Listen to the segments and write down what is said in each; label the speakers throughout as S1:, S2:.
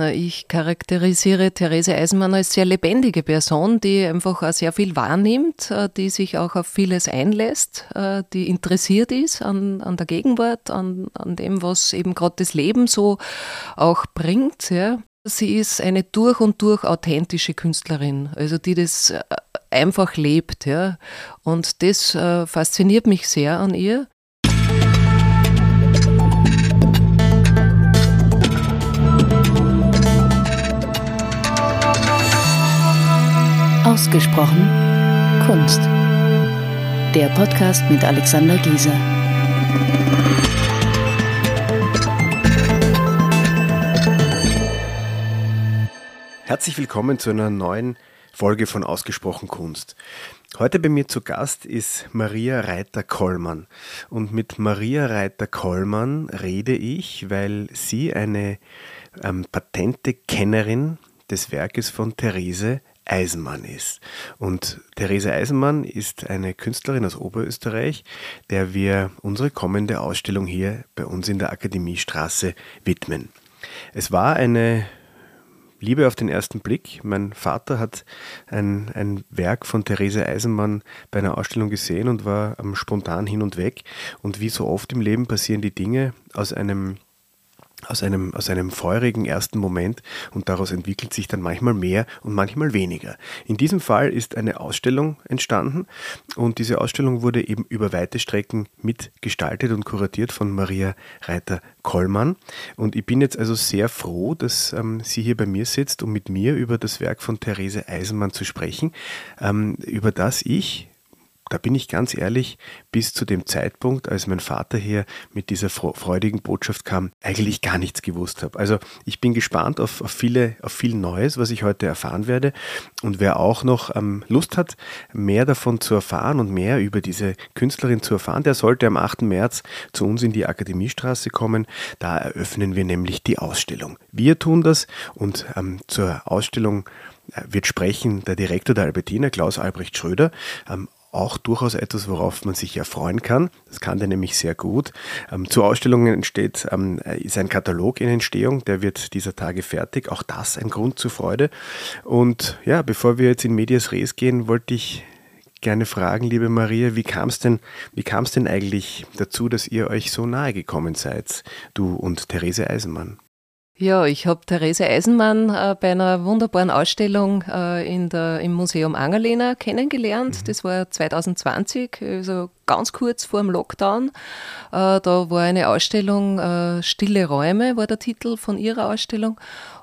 S1: Na, ich charakterisiere Therese Eisenmann als sehr lebendige Person, die einfach sehr viel wahrnimmt, äh, die sich auch auf vieles einlässt, äh, die interessiert ist an, an der Gegenwart, an, an dem, was eben gerade das Leben so auch bringt. Ja. Sie ist eine durch und durch authentische Künstlerin, also die das äh, einfach lebt. Ja. Und das äh, fasziniert mich sehr an ihr.
S2: Ausgesprochen Kunst. Der Podcast mit Alexander Gieser.
S3: Herzlich willkommen zu einer neuen Folge von Ausgesprochen Kunst. Heute bei mir zu Gast ist Maria Reiter-Kollmann. Und mit Maria Reiter-Kollmann rede ich, weil sie eine ähm, patente Kennerin des Werkes von Therese Eisenmann ist. Und Therese Eisenmann ist eine Künstlerin aus Oberösterreich, der wir unsere kommende Ausstellung hier bei uns in der Akademiestraße widmen. Es war eine Liebe auf den ersten Blick. Mein Vater hat ein, ein Werk von Therese Eisenmann bei einer Ausstellung gesehen und war spontan hin und weg. Und wie so oft im Leben passieren die Dinge aus einem aus einem, aus einem feurigen ersten Moment und daraus entwickelt sich dann manchmal mehr und manchmal weniger. In diesem Fall ist eine Ausstellung entstanden und diese Ausstellung wurde eben über weite Strecken mitgestaltet und kuratiert von Maria Reiter-Kollmann. Und ich bin jetzt also sehr froh, dass ähm, sie hier bei mir sitzt, um mit mir über das Werk von Therese Eisenmann zu sprechen, ähm, über das ich da bin ich ganz ehrlich, bis zu dem Zeitpunkt, als mein Vater hier mit dieser freudigen Botschaft kam, eigentlich gar nichts gewusst habe. Also ich bin gespannt auf, auf, viele, auf viel Neues, was ich heute erfahren werde. Und wer auch noch ähm, Lust hat, mehr davon zu erfahren und mehr über diese Künstlerin zu erfahren, der sollte am 8. März zu uns in die Akademiestraße kommen. Da eröffnen wir nämlich die Ausstellung. Wir tun das und ähm, zur Ausstellung äh, wird sprechen der Direktor der Albertina, Klaus Albrecht Schröder. Ähm, auch durchaus etwas, worauf man sich ja freuen kann. Das kann der nämlich sehr gut. Ähm, zur Ausstellung entsteht, ähm, ist ein Katalog in Entstehung, der wird dieser Tage fertig. Auch das ein Grund zur Freude. Und ja, bevor wir jetzt in Medias Res gehen, wollte ich gerne fragen, liebe Maria, wie kam es denn, wie kam es denn eigentlich dazu, dass ihr euch so nahe gekommen seid, du und Therese Eisenmann?
S1: Ja, ich habe Therese Eisenmann äh, bei einer wunderbaren Ausstellung äh, in der, im Museum Angerlehner kennengelernt. Mhm. Das war 2020, also ganz kurz vor dem Lockdown. Äh, da war eine Ausstellung, äh, Stille Räume war der Titel von ihrer Ausstellung.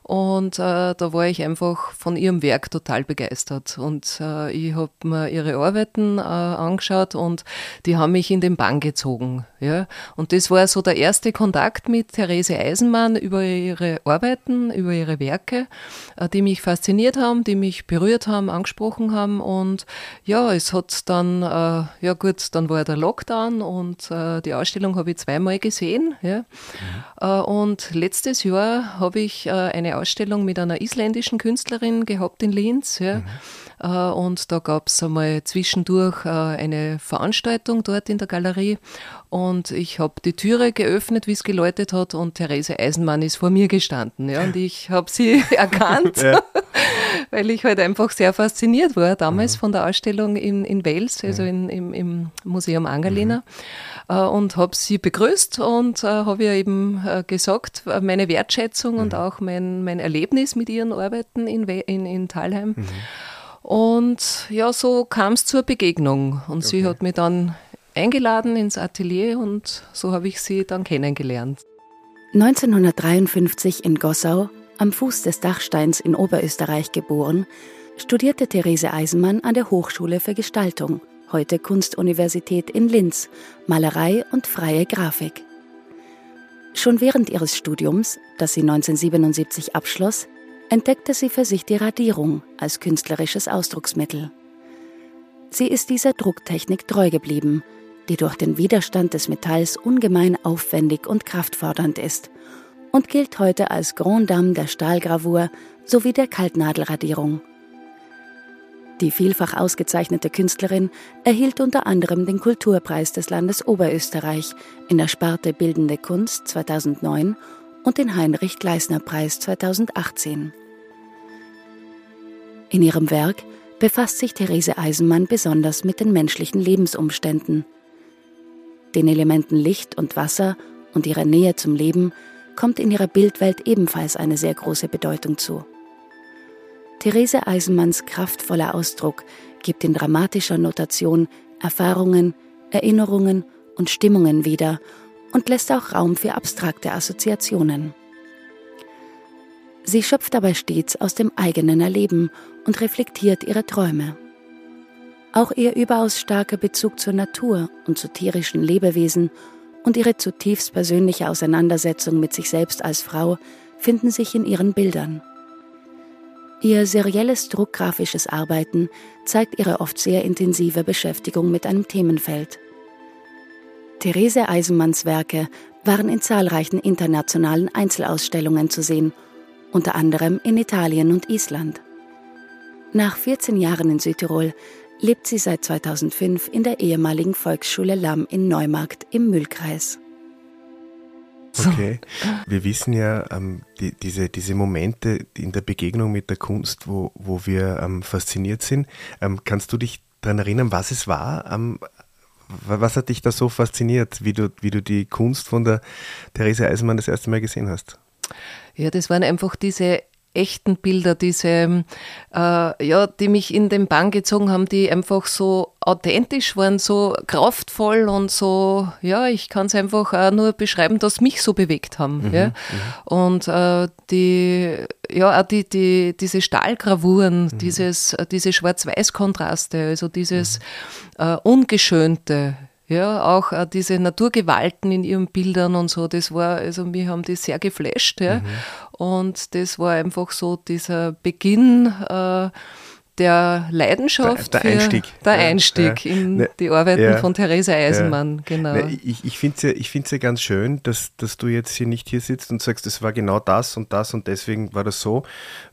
S1: Und äh, da war ich einfach von ihrem Werk total begeistert. Und äh, ich habe mir ihre Arbeiten äh, angeschaut und die haben mich in den Bann gezogen. Ja? Und das war so der erste Kontakt mit Therese Eisenmann über ihre Arbeiten, über ihre Werke, äh, die mich fasziniert haben, die mich berührt haben, angesprochen haben. Und ja, es hat dann, äh, ja gut, dann war der Lockdown und äh, die Ausstellung habe ich zweimal gesehen. Ja? Mhm. und letztes Jahr habe ich eine Ausstellung mit einer isländischen Künstlerin gehabt in Linz. Ja. Mhm. Äh, und da gab es einmal zwischendurch äh, eine Veranstaltung dort in der Galerie. Und ich habe die Türe geöffnet, wie es geläutet hat, und Therese Eisenmann ist vor mir gestanden. Ja, und ich habe sie erkannt, weil ich halt einfach sehr fasziniert war damals mhm. von der Ausstellung in, in Wels, also in, im, im Museum Angerlina. Mhm. Äh, und habe sie begrüßt und habe ihr eben gesagt, meine Wertschätzung mhm. und auch mein, mein Erlebnis mit ihren Arbeiten in, in, in Thalheim. Mhm. Und ja, so kam es zur Begegnung. Und okay. sie hat mich dann eingeladen ins Atelier und so habe ich sie dann kennengelernt.
S2: 1953 in Gossau, am Fuß des Dachsteins in Oberösterreich geboren, studierte Therese Eisenmann an der Hochschule für Gestaltung heute Kunstuniversität in Linz, Malerei und freie Grafik. Schon während ihres Studiums, das sie 1977 abschloss, entdeckte sie für sich die Radierung als künstlerisches Ausdrucksmittel. Sie ist dieser Drucktechnik treu geblieben, die durch den Widerstand des Metalls ungemein aufwendig und kraftfordernd ist und gilt heute als Grand Dame der Stahlgravur sowie der Kaltnadelradierung. Die vielfach ausgezeichnete Künstlerin erhielt unter anderem den Kulturpreis des Landes Oberösterreich in der Sparte Bildende Kunst 2009 und den Heinrich Gleisner Preis 2018. In ihrem Werk befasst sich Therese Eisenmann besonders mit den menschlichen Lebensumständen. Den Elementen Licht und Wasser und ihrer Nähe zum Leben kommt in ihrer Bildwelt ebenfalls eine sehr große Bedeutung zu. Therese Eisenmanns kraftvoller Ausdruck gibt in dramatischer Notation Erfahrungen, Erinnerungen und Stimmungen wieder und lässt auch Raum für abstrakte Assoziationen. Sie schöpft dabei stets aus dem eigenen Erleben und reflektiert ihre Träume. Auch ihr überaus starker Bezug zur Natur und zu tierischen Lebewesen und ihre zutiefst persönliche Auseinandersetzung mit sich selbst als Frau finden sich in ihren Bildern. Ihr serielles druckgrafisches Arbeiten zeigt ihre oft sehr intensive Beschäftigung mit einem Themenfeld. Therese Eisenmanns Werke waren in zahlreichen internationalen Einzelausstellungen zu sehen, unter anderem in Italien und Island. Nach 14 Jahren in Südtirol lebt sie seit 2005 in der ehemaligen Volksschule Lamm in Neumarkt im Mühlkreis.
S3: Okay. Wir wissen ja, ähm, die, diese, diese Momente in der Begegnung mit der Kunst, wo, wo wir ähm, fasziniert sind. Ähm, kannst du dich daran erinnern, was es war? Was hat dich da so fasziniert, wie du, wie du die Kunst von der Therese Eisenmann das erste Mal gesehen hast?
S1: Ja, das waren einfach diese echten Bilder, diese, äh, ja, die mich in den Bann gezogen haben, die einfach so authentisch waren, so kraftvoll und so, ja, ich kann es einfach auch nur beschreiben, dass mich so bewegt haben. Mhm, ja. Mhm. Und äh, die, ja, auch die, die, diese Stahlgravuren, mhm. dieses, diese Schwarz-Weiß-Kontraste, also dieses mhm. äh, Ungeschönte, ja, auch äh, diese Naturgewalten in ihren Bildern und so, das war, also mir haben die sehr geflasht, ja. Mhm. Und das war einfach so dieser Beginn äh, der Leidenschaft.
S3: Der, der Einstieg.
S1: Der Einstieg ja, in ne, die Arbeiten ja, von Therese Eisenmann, genau.
S3: Ne, ich ich finde es ja, ich ja ganz schön, dass, dass du jetzt hier nicht hier sitzt und sagst, das war genau das und das und deswegen war das so,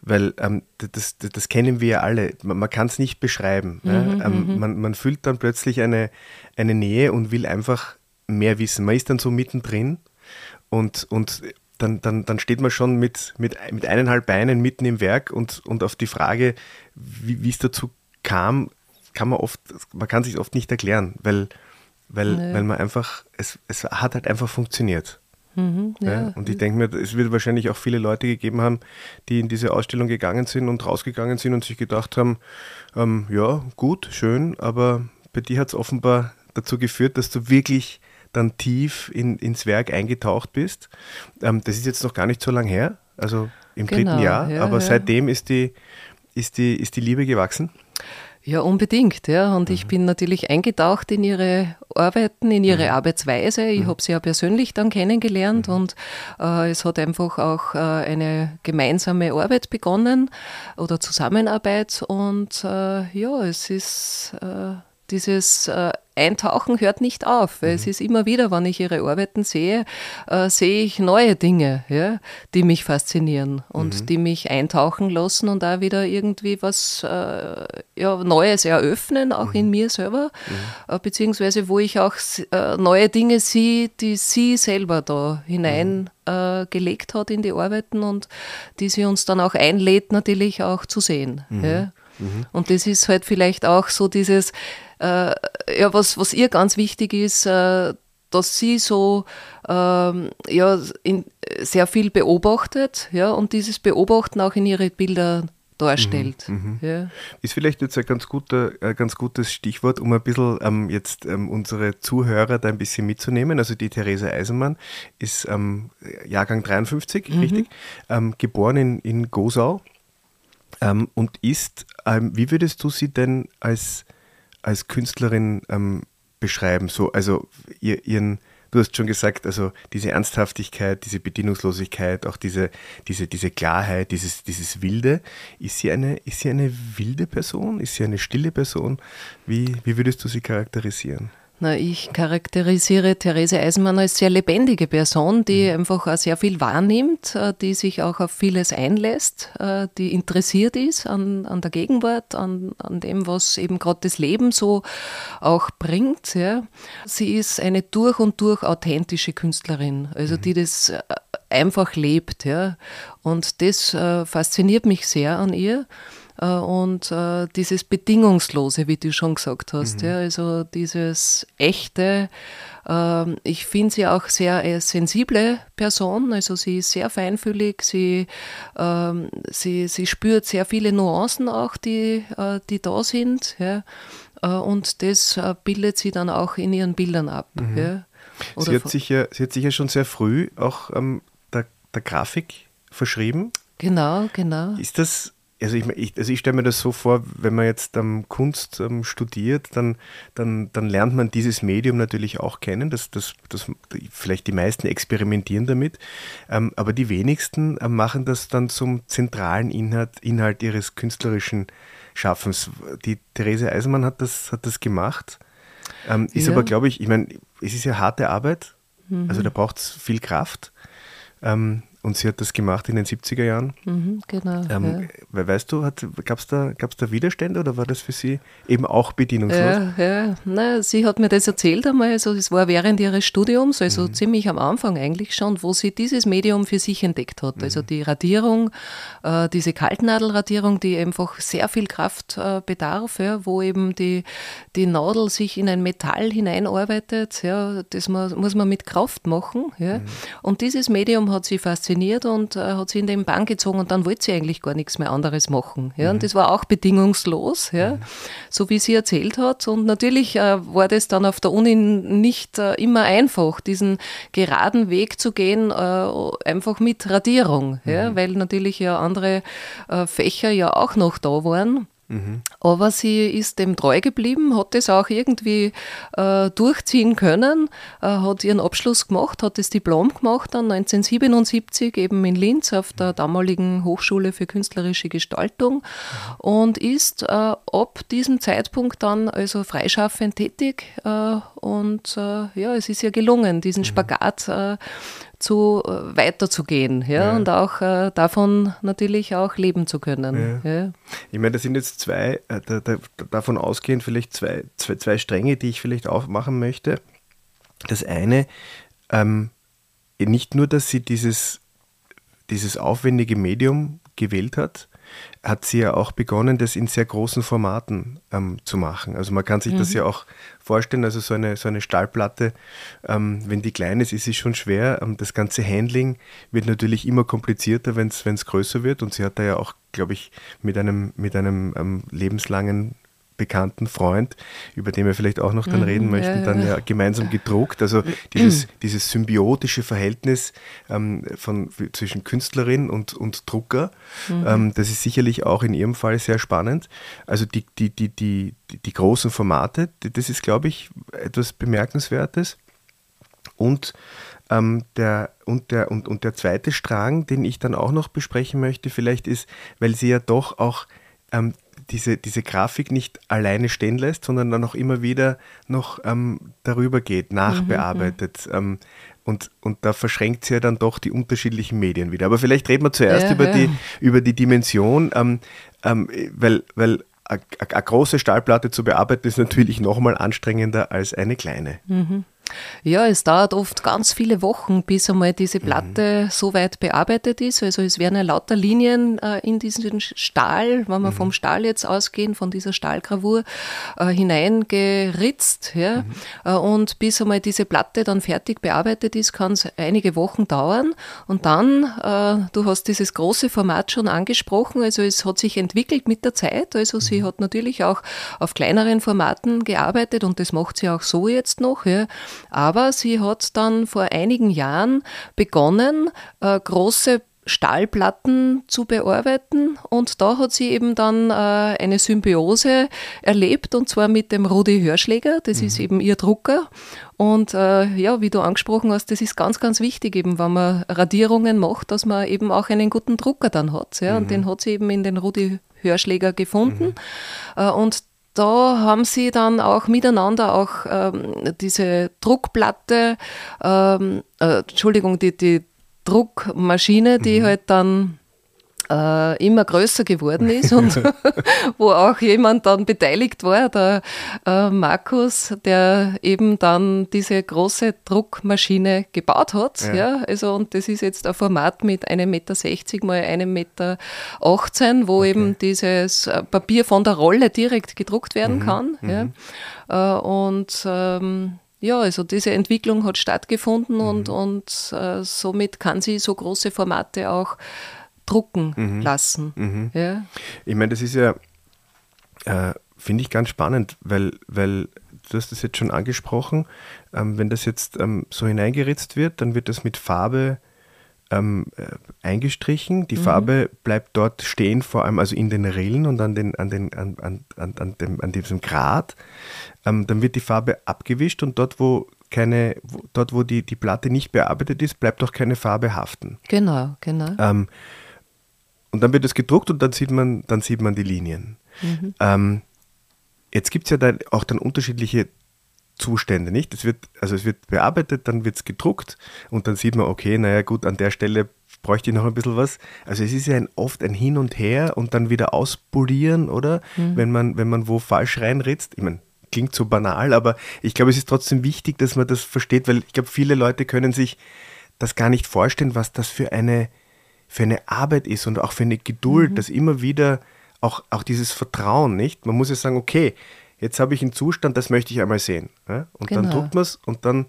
S3: weil ähm, das, das, das, kennen wir ja alle. Man, man kann es nicht beschreiben. Mhm, ne? ähm, mhm. man, man fühlt dann plötzlich eine, eine Nähe und will einfach mehr wissen. Man ist dann so mittendrin und, und dann, dann, dann steht man schon mit, mit, mit eineinhalb Beinen mitten im Werk und, und auf die Frage, wie es dazu kam, kann man oft, man kann sich oft nicht erklären, weil, weil, weil man einfach, es, es hat halt einfach funktioniert. Mhm, ja. Ja, und ich denke mir, es wird wahrscheinlich auch viele Leute gegeben haben, die in diese Ausstellung gegangen sind und rausgegangen sind und sich gedacht haben, ähm, ja, gut, schön, aber bei dir hat es offenbar dazu geführt, dass du wirklich dann tief in, ins Werk eingetaucht bist. Ähm, das ist jetzt noch gar nicht so lange her, also im genau, dritten Jahr, ja, aber ja. seitdem ist die, ist, die, ist die Liebe gewachsen.
S1: Ja, unbedingt, ja. Und mhm. ich bin natürlich eingetaucht in ihre Arbeiten, in ihre mhm. Arbeitsweise. Ich mhm. habe sie ja persönlich dann kennengelernt mhm. und äh, es hat einfach auch äh, eine gemeinsame Arbeit begonnen oder Zusammenarbeit. Und äh, ja, es ist äh, dieses äh, Eintauchen hört nicht auf. Mhm. Es ist immer wieder, wenn ich ihre Arbeiten sehe, äh, sehe ich neue Dinge, ja, die mich faszinieren und mhm. die mich eintauchen lassen und da wieder irgendwie was äh, ja, Neues eröffnen, auch mhm. in mir selber, mhm. äh, beziehungsweise wo ich auch äh, neue Dinge sehe, die sie selber da hinein mhm. äh, gelegt hat in die Arbeiten und die sie uns dann auch einlädt, natürlich auch zu sehen. Mhm. Ja. Und das ist halt vielleicht auch so dieses, ja, was, was ihr ganz wichtig ist, äh, dass sie so ähm, ja, in, sehr viel beobachtet ja, und dieses Beobachten auch in ihre Bilder darstellt. Mhm,
S3: mhm. ja. Ist vielleicht jetzt ein ganz, guter, ein ganz gutes Stichwort, um ein bisschen ähm, jetzt ähm, unsere Zuhörer da ein bisschen mitzunehmen. Also die Therese Eisenmann ist ähm, Jahrgang 53, mhm. richtig, ähm, geboren in, in Gosau ähm, und ist, ähm, wie würdest du sie denn als als Künstlerin ähm, beschreiben? So, also ihr, ihren, du hast schon gesagt, also diese Ernsthaftigkeit, diese Bedienungslosigkeit, auch diese, diese, diese Klarheit, dieses, dieses Wilde. Ist sie, eine, ist sie eine wilde Person? Ist sie eine stille Person? Wie, wie würdest du sie charakterisieren?
S1: Na, ich charakterisiere Therese Eisenmann als sehr lebendige Person, die mhm. einfach auch sehr viel wahrnimmt, äh, die sich auch auf vieles einlässt, äh, die interessiert ist an, an der Gegenwart, an, an dem, was eben gerade das Leben so auch bringt. Ja. Sie ist eine durch und durch authentische Künstlerin, also die mhm. das äh, einfach lebt. Ja. Und das äh, fasziniert mich sehr an ihr. Äh, und äh, dieses Bedingungslose, wie du schon gesagt hast, mhm. ja, also dieses echte, ähm, ich finde sie auch sehr äh, sensible Person, also sie ist sehr feinfühlig, sie, ähm, sie, sie spürt sehr viele Nuancen auch, die, die da sind. Ja. Und das bildet sie dann auch in ihren Bildern ab. Mhm. Ja.
S3: Sie, hat sich ja, sie hat sich ja schon sehr früh auch ähm, der, der Grafik verschrieben.
S1: Genau, genau.
S3: Ist das also ich, ich, also ich stelle mir das so vor, wenn man jetzt ähm, Kunst ähm, studiert, dann, dann, dann lernt man dieses Medium natürlich auch kennen. Das, das, das, vielleicht die meisten experimentieren damit, ähm, aber die wenigsten äh, machen das dann zum zentralen Inhalt, Inhalt ihres künstlerischen Schaffens. Die Therese Eisenmann hat das, hat das gemacht. Ähm, ist ja. aber, glaube ich, ich meine, es ist ja harte Arbeit, mhm. also da braucht es viel Kraft. Ähm, und sie hat das gemacht in den 70er Jahren.
S1: Mhm, genau. Ähm,
S3: ja. Weißt du, gab es da, gab's da Widerstände oder war das für sie eben auch bedienungslos?
S1: Ja, ja. Na, sie hat mir das erzählt einmal, also es war während ihres Studiums, also mhm. ziemlich am Anfang eigentlich schon, wo sie dieses Medium für sich entdeckt hat. Also mhm. die Radierung, äh, diese Kaltnadelradierung, die einfach sehr viel Kraft äh, bedarf, ja, wo eben die, die Nadel sich in ein Metall hineinarbeitet. Ja, das muss, muss man mit Kraft machen. Ja. Mhm. Und dieses Medium hat sie fasziniert fasziniert und äh, hat sie in den Bann gezogen und dann wollte sie eigentlich gar nichts mehr anderes machen. Ja? Mhm. Und das war auch bedingungslos, ja? Mhm. so wie sie erzählt hat. Und natürlich äh, war das dann auf der Uni nicht äh, immer einfach, diesen geraden Weg zu gehen, äh, einfach mit Radierung, mhm. ja? weil natürlich ja andere äh, Fächer ja auch noch da waren. Mhm. Aber sie ist dem treu geblieben, hat das auch irgendwie äh, durchziehen können, äh, hat ihren Abschluss gemacht, hat das Diplom gemacht dann 1977 eben in Linz auf der damaligen Hochschule für künstlerische Gestaltung und ist äh, ab diesem Zeitpunkt dann also freischaffend tätig äh, und äh, ja, es ist ja gelungen, diesen mhm. Spagat äh, zu äh, weiterzugehen ja, ja. und auch äh, davon natürlich auch leben zu können. Ja. Ja.
S3: Ich meine, das sind jetzt zwei, äh, da, da, davon ausgehend vielleicht zwei, zwei, zwei Stränge, die ich vielleicht aufmachen möchte. Das eine, ähm, nicht nur, dass sie dieses, dieses aufwendige Medium gewählt hat, hat sie ja auch begonnen, das in sehr großen Formaten ähm, zu machen. Also man kann sich mhm. das ja auch vorstellen, also so eine, so eine Stahlplatte, ähm, wenn die klein ist, ist sie schon schwer. Ähm, das ganze Handling wird natürlich immer komplizierter, wenn es größer wird. Und sie hat da ja auch, glaube ich, mit einem, mit einem ähm, lebenslangen bekannten Freund, über den wir vielleicht auch noch dann mhm, reden möchten, ja, dann ja gemeinsam gedruckt. Also dieses, dieses symbiotische Verhältnis ähm, von, zwischen Künstlerin und, und Drucker, mhm. ähm, das ist sicherlich auch in ihrem Fall sehr spannend. Also die, die, die, die, die, die großen Formate, das ist, glaube ich, etwas Bemerkenswertes. Und ähm, der, und, der, und, und der zweite Strang, den ich dann auch noch besprechen möchte, vielleicht ist, weil sie ja doch auch ähm, diese, diese Grafik nicht alleine stehen lässt, sondern dann auch immer wieder noch ähm, darüber geht, nachbearbeitet. Mhm. Ähm, und, und da verschränkt sie ja dann doch die unterschiedlichen Medien wieder. Aber vielleicht reden wir zuerst ja, über, ja. Die, über die Dimension, ähm, ähm weil, weil eine große Stahlplatte zu bearbeiten ist natürlich nochmal anstrengender als eine kleine.
S1: Mhm. Ja, es dauert oft ganz viele Wochen, bis einmal diese mhm. Platte mhm. so weit bearbeitet ist. Also es werden ja lauter Linien äh, in diesen Stahl, wenn wir mhm. vom Stahl jetzt ausgehen, von dieser Stahlgravur, äh, hineingeritzt. Ja? Mhm. Äh, und bis einmal diese Platte dann fertig bearbeitet ist, kann es einige Wochen dauern. Und dann, äh, du hast dieses große Format schon angesprochen, also es hat sich entwickelt mit der Zeit. Also sie mhm. hat natürlich auch auf kleineren Formaten gearbeitet und das macht sie auch so jetzt noch. Ja? Aber sie hat dann vor einigen Jahren begonnen, äh, große Stahlplatten zu bearbeiten und da hat sie eben dann äh, eine Symbiose erlebt und zwar mit dem Rudi Hörschläger, das mhm. ist eben ihr Drucker und äh, ja, wie du angesprochen hast, das ist ganz, ganz wichtig eben, wenn man Radierungen macht, dass man eben auch einen guten Drucker dann hat ja? Mhm. und den hat sie eben in den Rudi Hörschläger gefunden mhm. äh, und da haben sie dann auch miteinander auch ähm, diese Druckplatte, ähm, äh, Entschuldigung, die, die Druckmaschine, die mhm. halt dann äh, immer größer geworden ist und wo auch jemand dann beteiligt war, der äh, Markus, der eben dann diese große Druckmaschine gebaut hat. Ja. ja. also und das ist jetzt ein Format mit 1,60 Meter mal 1,18 Meter, wo okay. eben dieses äh, Papier von der Rolle direkt gedruckt werden mhm. kann. Mhm. Ja. Äh, und ähm, ja, also diese Entwicklung hat stattgefunden mhm. und, und äh, somit kann sie so große Formate auch drucken mhm. lassen. Mhm. Ja.
S3: Ich meine, das ist ja, äh, finde ich ganz spannend, weil, weil du hast das jetzt schon angesprochen, ähm, wenn das jetzt ähm, so hineingeritzt wird, dann wird das mit Farbe ähm, äh, eingestrichen. Die mhm. Farbe bleibt dort stehen, vor allem also in den Rillen und an, den, an, den, an, an, an, an, dem, an diesem Grat. Ähm, dann wird die Farbe abgewischt und dort, wo keine, wo, dort, wo die, die Platte nicht bearbeitet ist, bleibt auch keine Farbe haften.
S1: Genau, genau.
S3: Und dann wird es gedruckt und dann sieht man, dann sieht man die Linien. Mhm. Ähm, jetzt gibt es ja dann auch dann unterschiedliche Zustände, nicht? Es wird, also es wird bearbeitet, dann wird es gedruckt und dann sieht man, okay, naja gut, an der Stelle bräuchte ich noch ein bisschen was. Also es ist ja ein, oft ein Hin und Her und dann wieder auspolieren, oder? Mhm. Wenn, man, wenn man wo falsch reinritzt. Ich meine, klingt so banal, aber ich glaube, es ist trotzdem wichtig, dass man das versteht, weil ich glaube, viele Leute können sich das gar nicht vorstellen, was das für eine für eine Arbeit ist und auch für eine Geduld, mhm. dass immer wieder auch, auch dieses Vertrauen, nicht? Man muss ja sagen, okay, jetzt habe ich einen Zustand, das möchte ich einmal sehen. Ja? Und genau. dann druckt man es und dann,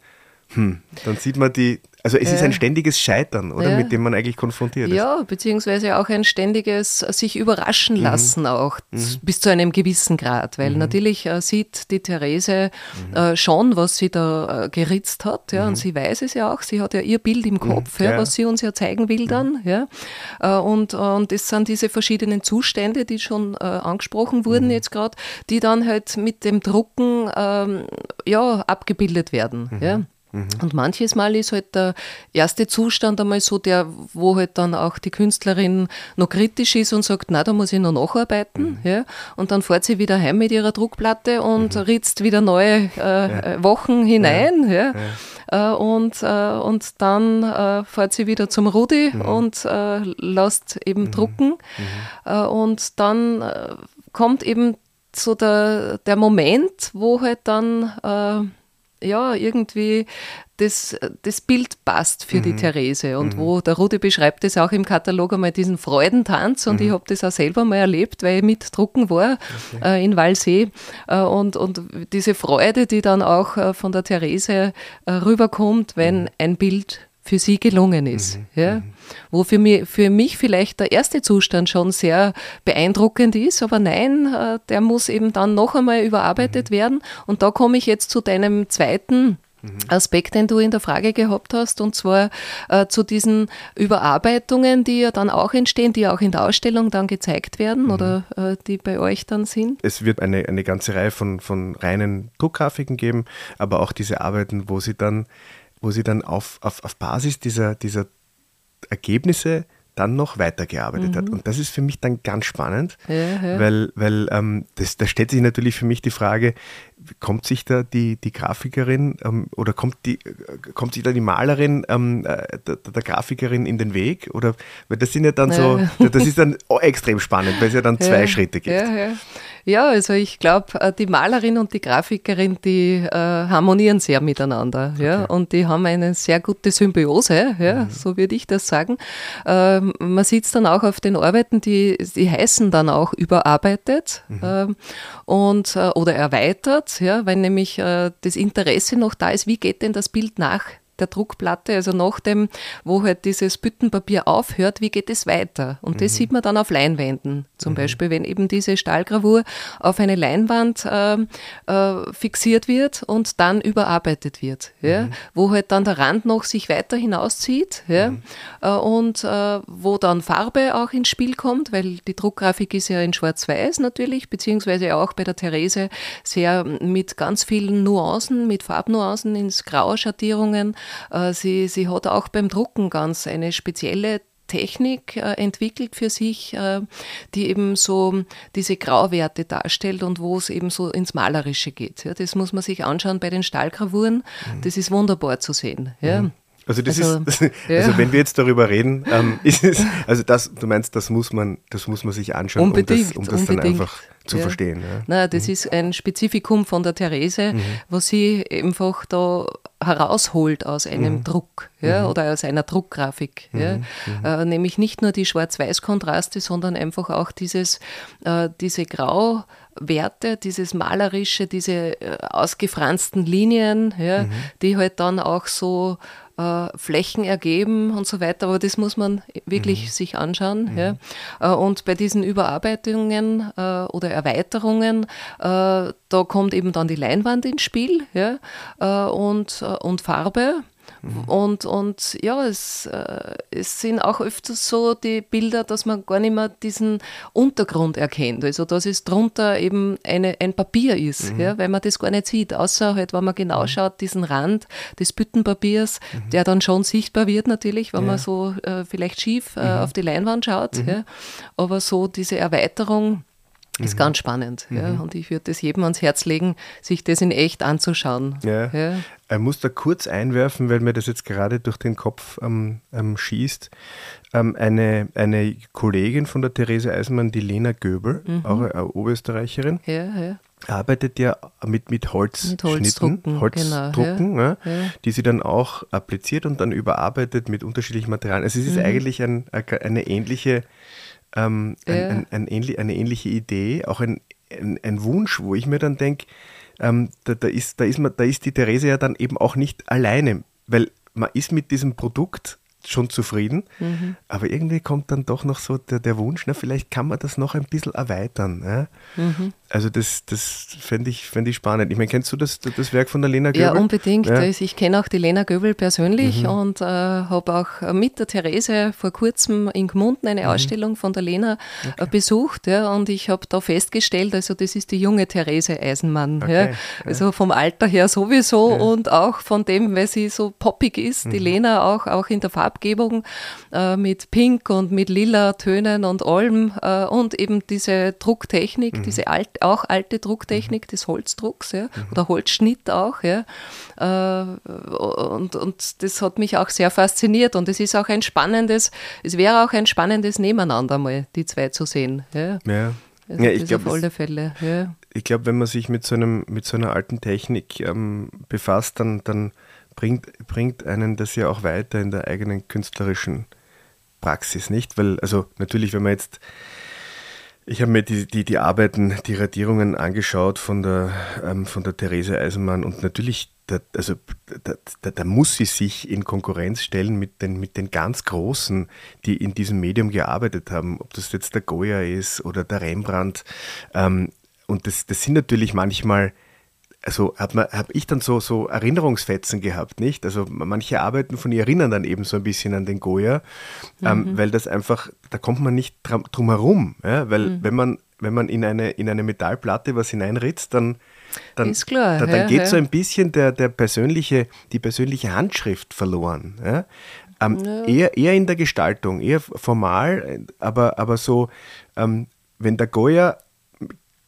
S3: hm, dann sieht man die, also es äh, ist ein ständiges Scheitern, oder? Ja. Mit dem man eigentlich konfrontiert ist.
S1: Ja, beziehungsweise auch ein ständiges sich überraschen mhm. lassen mhm. auch mhm. bis zu einem gewissen Grad. Weil mhm. natürlich äh, sieht die Therese mhm. äh, schon, was sie da äh, geritzt hat. Ja, Und mhm. sie weiß es ja auch. Sie hat ja ihr Bild im Kopf, ja, was sie uns ja zeigen will dann. Ja. Äh, und, und es sind diese verschiedenen Zustände, die schon äh, angesprochen wurden jetzt gerade, die dann halt mit dem Drucken ähm, ja, abgebildet werden. Ja. Mhm. Und manches Mal ist halt der erste Zustand einmal so der, wo halt dann auch die Künstlerin noch kritisch ist und sagt, na, da muss ich noch nacharbeiten. Mhm. Ja? Und dann fährt sie wieder heim mit ihrer Druckplatte und mhm. ritzt wieder neue äh, ja. Wochen hinein. Ja. ja. Äh, und, äh, und dann äh, fährt sie wieder zum Rudi mhm. und äh, lässt eben mhm. drucken. Mhm. Und dann kommt eben so der, der Moment, wo halt dann ja, irgendwie das, das Bild passt für mhm. die Therese. Und mhm. wo der Rudi beschreibt es auch im Katalog einmal diesen Freudentanz und mhm. ich habe das auch selber mal erlebt, weil ich mitdrucken war okay. äh, in Walsee. Äh, und, und diese Freude, die dann auch äh, von der Therese äh, rüberkommt, wenn mhm. ein Bild für sie gelungen ist. Mhm. Ja? Mhm. Wo für mich, für mich vielleicht der erste Zustand schon sehr beeindruckend ist, aber nein, äh, der muss eben dann noch einmal überarbeitet mhm. werden. Und da komme ich jetzt zu deinem zweiten mhm. Aspekt, den du in der Frage gehabt hast, und zwar äh, zu diesen Überarbeitungen, die ja dann auch entstehen, die auch in der Ausstellung dann gezeigt werden mhm. oder äh, die bei euch dann sind.
S3: Es wird eine, eine ganze Reihe von, von reinen Druckgrafiken geben, aber auch diese Arbeiten, wo sie dann wo sie dann auf, auf, auf Basis dieser, dieser Ergebnisse dann noch weitergearbeitet mhm. hat. Und das ist für mich dann ganz spannend, ja, ja. weil, weil ähm, das, da stellt sich natürlich für mich die Frage, kommt sich da die, die Grafikerin ähm, oder kommt, die, kommt sich da die Malerin ähm, äh, der, der, Grafikerin in den Weg? Oder weil das sind ja dann so, das ist dann extrem spannend, weil es ja dann zwei Schritte gibt.
S1: Ja, also ich glaube, äh, die Malerin und die Grafikerin, die äh, harmonieren sehr miteinander. Okay. Ja, und die haben eine sehr gute Symbiose, ja, mhm. so würde ich das sagen. Ähm, man sieht es dann auch auf den Arbeiten, die, die heißen dann auch überarbeitet mhm. ähm, und, äh, oder erweitert, ja, weil nämlich äh, das Interesse noch da ist, wie geht denn das Bild nach der Druckplatte, also nach dem, wo halt dieses Büttenpapier aufhört, wie geht es weiter? Und das mhm. sieht man dann auf Leinwänden. Zum mhm. Beispiel, wenn eben diese Stahlgravur auf eine Leinwand äh, äh, fixiert wird und dann überarbeitet wird. Ja? Mhm. Wo halt dann der Rand noch sich weiter hinauszieht ja? Mhm. Äh, und äh, wo dann Farbe auch ins Spiel kommt, weil die Druckgrafik ist ja in Schwarz-Weiß natürlich, beziehungsweise auch bei der Therese sehr mit ganz vielen Nuancen, mit Farbnuancen ins Grauschattierungen äh, sie, sie hat auch beim Drucken ganz eine spezielle Technik äh, entwickelt für sich, äh, die eben so diese Grauwerte darstellt und wo es eben so ins Malerische geht. Das muss man sich anschauen bei den Stahlgravuren. Mhm. Das ist wunderbar zu sehen. Ja. Mhm.
S3: Also das also, ist, ja. also wenn wir jetzt darüber reden, ähm, ist es, also das, du meinst, das muss man, das muss man sich anschauen,
S1: unbedingt,
S3: um das, um das dann einfach zu ja. verstehen. Ja.
S1: Na, das mhm. ist ein Spezifikum von der Therese, mhm. wo sie einfach da herausholt aus einem mhm. Druck ja, mhm. oder aus einer Druckgrafik. Ja. Mhm. Mhm. Äh, nämlich nicht nur die Schwarz-Weiß-Kontraste, sondern einfach auch dieses, äh, diese Grauwerte, dieses Malerische, diese äh, ausgefransten Linien, ja, die halt dann auch so äh, Flächen ergeben und so weiter, aber das muss man wirklich mhm. sich anschauen. Mhm. Ja. Äh, und bei diesen Überarbeitungen äh, oder Erweiterungen, äh, da kommt eben dann die Leinwand ins Spiel ja, äh, und, äh, und Farbe. Mhm. Und, und ja, es, äh, es sind auch öfters so die Bilder, dass man gar nicht mehr diesen Untergrund erkennt. Also dass es drunter eben eine, ein Papier ist, mhm. ja, weil man das gar nicht sieht, außer halt, wenn man genau mhm. schaut, diesen Rand des Büttenpapiers, mhm. der dann schon sichtbar wird natürlich, wenn ja. man so äh, vielleicht schief äh, mhm. auf die Leinwand schaut. Mhm. Ja. Aber so diese Erweiterung, ist mhm. ganz spannend. Mhm. Ja. Und ich würde das jedem ans Herz legen, sich das in echt anzuschauen.
S3: Ja. ja. Ich muss da kurz einwerfen, weil mir das jetzt gerade durch den Kopf ähm, ähm, schießt. Ähm, eine, eine Kollegin von der Therese Eisenmann, die Lena Göbel, mhm. auch eine Oberösterreicherin, ja, arbeitet ja mit, mit Holzschnitten, mit Holzdrucken, genau, die sie dann auch appliziert und dann überarbeitet mit unterschiedlichen Materialien. Also es ist mhm. eigentlich ein, eine ähnliche ähm, ja. ein, ein ähnlich, eine ähnliche Idee, auch ein, ein, Wunsch, wo ich mir dann denke, ähm, da, da, ist, da, ist man, da ist die Therese ja dann eben auch nicht alleine, weil man ist mit diesem Produkt schon zufrieden, mhm. aber irgendwie kommt dann doch noch so der, der Wunsch, na, vielleicht kann man das noch ein bisschen erweitern. Ja? Mhm. Also das, das fände ich, fänd ich spannend. Ich meine, kennst du das, das Werk von der Lena Göbel?
S1: Ja, unbedingt. Ja. Ich kenne auch die Lena Göbel persönlich mhm. und äh, habe auch mit der Therese vor kurzem in Gmunden eine mhm. Ausstellung von der Lena äh, okay. besucht. Ja, und ich habe da festgestellt, also das ist die junge Therese Eisenmann. Okay. Also vom Alter her sowieso und auch von dem, weil sie so poppig ist, die mhm. Lena auch, auch in der Farbgebung äh, mit Pink und mit lila Tönen und allem äh, und eben diese Drucktechnik, mhm. diese alte auch alte Drucktechnik mhm. des Holzdrucks ja, mhm. oder Holzschnitt auch. Ja. Äh, und, und das hat mich auch sehr fasziniert und es ist auch ein spannendes, es wäre auch ein spannendes Nebeneinander mal, die zwei zu sehen. Ja. ja.
S3: Also ja, ich glaube. Ja. Ich glaube, wenn man sich mit so, einem, mit so einer alten Technik ähm, befasst, dann, dann bringt, bringt einen das ja auch weiter in der eigenen künstlerischen Praxis, nicht? Weil, also natürlich, wenn man jetzt ich habe mir die, die, die Arbeiten, die Radierungen angeschaut von der, ähm, von der Therese Eisenmann und natürlich, da, also, da, da, da, muss sie sich in Konkurrenz stellen mit den, mit den ganz Großen, die in diesem Medium gearbeitet haben, ob das jetzt der Goya ist oder der Rembrandt. Ähm, und das, das sind natürlich manchmal also habe hab ich dann so, so Erinnerungsfetzen gehabt, nicht? Also manche Arbeiten von ihr erinnern dann eben so ein bisschen an den Goya, ähm, mhm. ähm, weil das einfach, da kommt man nicht drum herum, ja? weil mhm. wenn man wenn man in eine, in eine Metallplatte was hineinritzt, dann, dann,
S1: klar,
S3: da, dann ja, geht ja. so ein bisschen der, der persönliche, die persönliche Handschrift verloren. Ja? Ähm. Eher, eher in der Gestaltung, eher formal, aber, aber so, ähm, wenn der Goya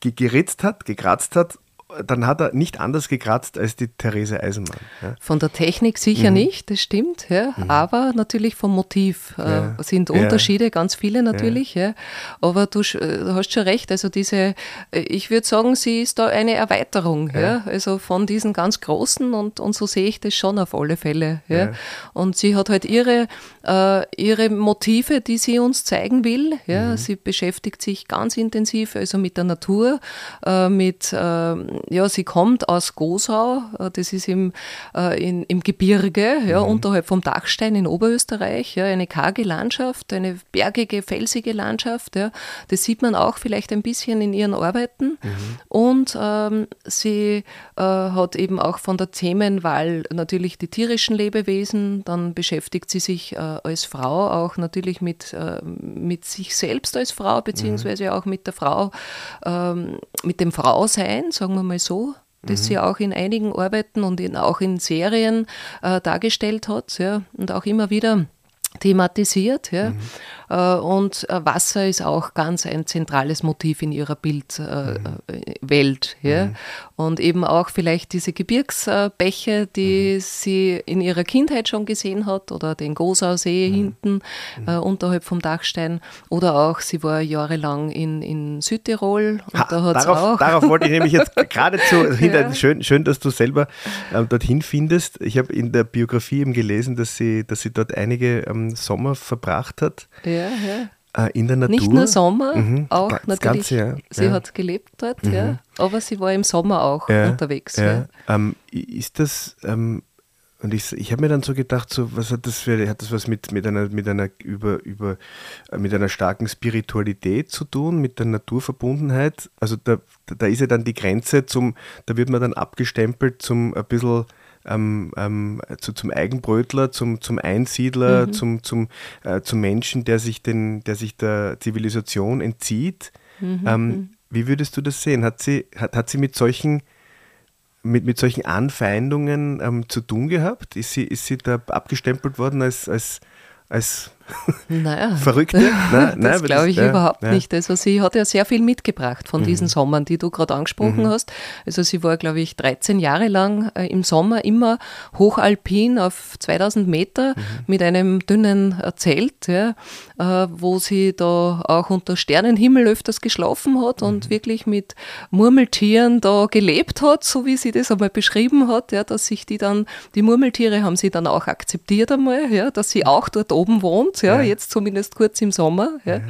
S3: geritzt hat, gekratzt hat dann hat er nicht anders gekratzt als die Therese Eisenmann.
S1: Ja. Von der Technik sicher mhm. nicht, das stimmt, ja. Mhm. aber natürlich vom Motiv äh, ja. sind Unterschiede, ganz viele natürlich. Ja. Aber du, äh, du, hast schon recht, also diese, äh, ich würde sagen, sie ist da eine Erweiterung, ja. also von diesen ganz großen und, und so sehe ich das schon auf alle Fälle. Ja. Und sie hat halt ihre, äh, ihre Motive, die sie uns zeigen will. Ja. Mhm. Sie beschäftigt sich ganz intensiv also mit der Natur, äh, mit ähm, ja, sie kommt aus Gosau, äh, das ist im, äh, in, im Gebirge, ja, mhm. unterhalb vom Dachstein in Oberösterreich, ja, eine karge Landschaft, eine bergige, felsige Landschaft, ja, das sieht man auch vielleicht ein bisschen in ihren Arbeiten mhm. und ähm, sie äh, hat eben auch von der Themenwahl natürlich die tierischen Lebewesen, dann beschäftigt sie sich äh, als Frau auch natürlich mit, äh, mit sich selbst als Frau, beziehungsweise mhm. auch mit der Frau, ähm, mit dem Frausein, sagen wir mal so, das mhm. sie auch in einigen Arbeiten und in, auch in Serien äh, dargestellt hat ja, und auch immer wieder thematisiert. Ja. Mhm. Äh, und äh, Wasser ist auch ganz ein zentrales Motiv in ihrer Bildwelt. Mhm. Ja? Mhm. Und eben auch vielleicht diese Gebirgsbäche, die mhm. sie in ihrer Kindheit schon gesehen hat, oder den Gosau See mhm. hinten äh, unterhalb vom Dachstein. Oder auch, sie war jahrelang in, in Südtirol.
S3: Und ha, da hat's darauf, auch darauf wollte ich nämlich jetzt geradezu ja. schön, schön, dass du selber äh, dorthin findest. Ich habe in der Biografie eben gelesen, dass sie, dass sie dort einige ähm, Sommer verbracht hat.
S1: Ja, ja.
S3: Äh, in der Natur.
S1: Nicht nur Sommer, mhm, auch natürlich. Ganze, ja. Sie ja. hat gelebt dort, mhm. ja, aber sie war im Sommer auch unterwegs.
S3: Ähm, ist das, ähm, und ich, ich habe mir dann so gedacht, so, was hat das für, hat das was mit, mit einer, mit einer über, über, äh, mit einer starken Spiritualität zu tun, mit der Naturverbundenheit? Also da, da ist ja dann die Grenze zum, da wird man dann abgestempelt zum ein bisschen ähm, ähm, zu, zum Eigenbrötler, zum, zum Einsiedler, mhm. zum, zum, äh, zum Menschen, der sich, den, der sich der Zivilisation entzieht. Mhm. Ähm, mhm. wie würdest du das sehen? Hat sie, hat, hat sie mit solchen mit, mit solchen Anfeindungen ähm, zu tun gehabt? Ist sie, ist sie da abgestempelt worden als, als als naja. Verrückte?
S1: Nein, das glaube ich das, überhaupt ja. nicht. Also sie hat ja sehr viel mitgebracht von mhm. diesen Sommern, die du gerade angesprochen mhm. hast. Also sie war, glaube ich, 13 Jahre lang äh, im Sommer immer hochalpin auf 2000 Meter mhm. mit einem dünnen äh, Zelt, ja, äh, wo sie da auch unter Sternenhimmel öfters geschlafen hat und mhm. wirklich mit Murmeltieren da gelebt hat, so wie sie das einmal beschrieben hat, ja, dass sich die dann, die Murmeltiere haben sie dann auch akzeptiert einmal, ja, dass sie auch dort oben wohnt, ja, ja. jetzt zumindest kurz im Sommer. Ja.